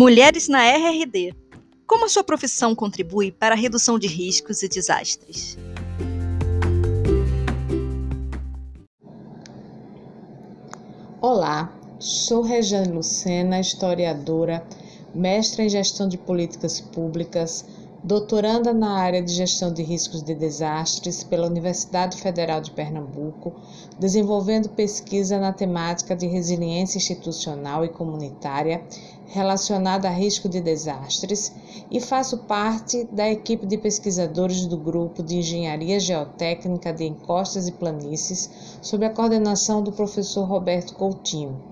Mulheres na RRD. Como a sua profissão contribui para a redução de riscos e desastres? Olá, sou Regiane Lucena, historiadora, mestra em gestão de políticas públicas, doutoranda na área de gestão de riscos de desastres pela Universidade Federal de Pernambuco, desenvolvendo pesquisa na temática de resiliência institucional e comunitária relacionada a risco de desastres e faço parte da equipe de pesquisadores do grupo de Engenharia Geotécnica de Encostas e Planícies, sob a coordenação do professor Roberto Coutinho.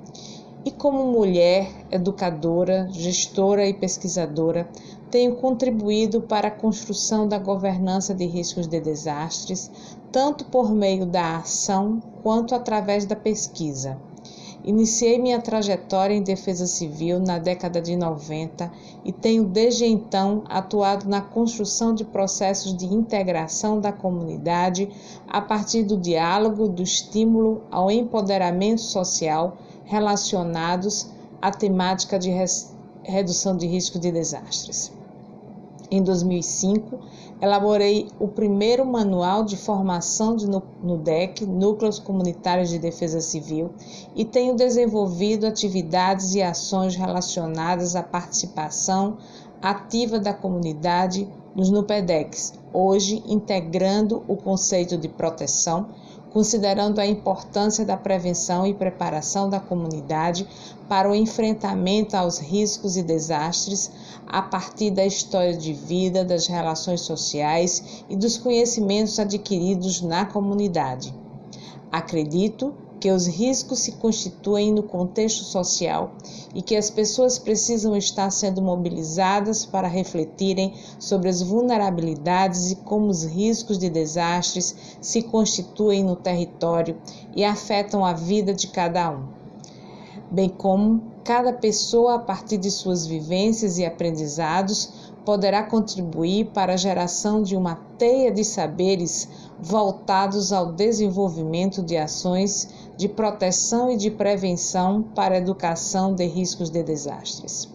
E como mulher, educadora, gestora e pesquisadora, tenho contribuído para a construção da governança de riscos de desastres, tanto por meio da ação quanto através da pesquisa. Iniciei minha trajetória em defesa civil na década de 90 e tenho desde então atuado na construção de processos de integração da comunidade a partir do diálogo, do estímulo ao empoderamento social relacionados à temática de redução de risco de desastres. Em 2005, elaborei o primeiro manual de formação de NUDEC, Núcleos Comunitários de Defesa Civil, e tenho desenvolvido atividades e ações relacionadas à participação ativa da comunidade nos NUPEDECs, hoje integrando o conceito de proteção considerando a importância da prevenção e preparação da comunidade para o enfrentamento aos riscos e desastres a partir da história de vida, das relações sociais e dos conhecimentos adquiridos na comunidade. Acredito que os riscos se constituem no contexto social e que as pessoas precisam estar sendo mobilizadas para refletirem sobre as vulnerabilidades e como os riscos de desastres se constituem no território e afetam a vida de cada um, bem como cada pessoa, a partir de suas vivências e aprendizados, poderá contribuir para a geração de uma teia de saberes voltados ao desenvolvimento de ações de proteção e de prevenção para a educação de riscos de desastres.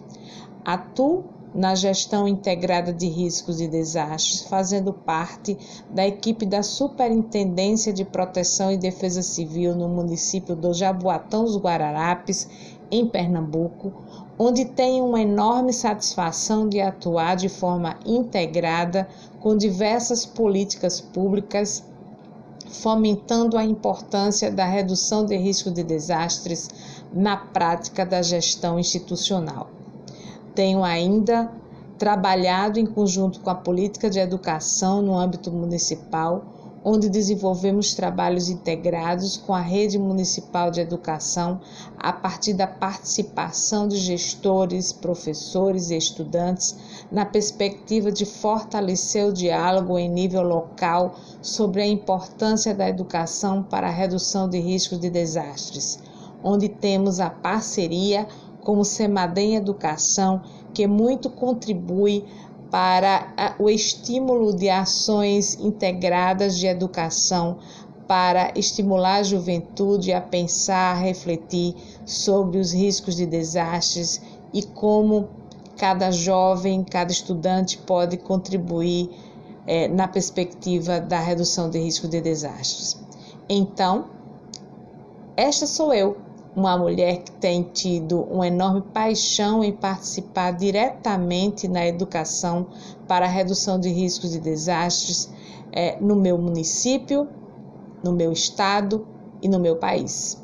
Atuo na gestão integrada de riscos e desastres, fazendo parte da equipe da Superintendência de Proteção e Defesa Civil no município do Jaboatão dos Guararapes, em Pernambuco, onde tenho uma enorme satisfação de atuar de forma integrada com diversas políticas públicas, fomentando a importância da redução de risco de desastres na prática da gestão institucional. Tenho ainda trabalhado em conjunto com a política de educação no âmbito municipal onde desenvolvemos trabalhos integrados com a rede municipal de educação a partir da participação de gestores, professores e estudantes na perspectiva de fortalecer o diálogo em nível local sobre a importância da educação para a redução de riscos de desastres, onde temos a parceria com o Semadem Educação, que muito contribui para o estímulo de ações integradas de educação para estimular a juventude a pensar, a refletir sobre os riscos de desastres e como cada jovem, cada estudante pode contribuir é, na perspectiva da redução de risco de desastres. Então, esta sou eu, uma mulher que tem tido uma enorme paixão em participar diretamente na educação para a redução de riscos de desastres é, no meu município, no meu estado e no meu país.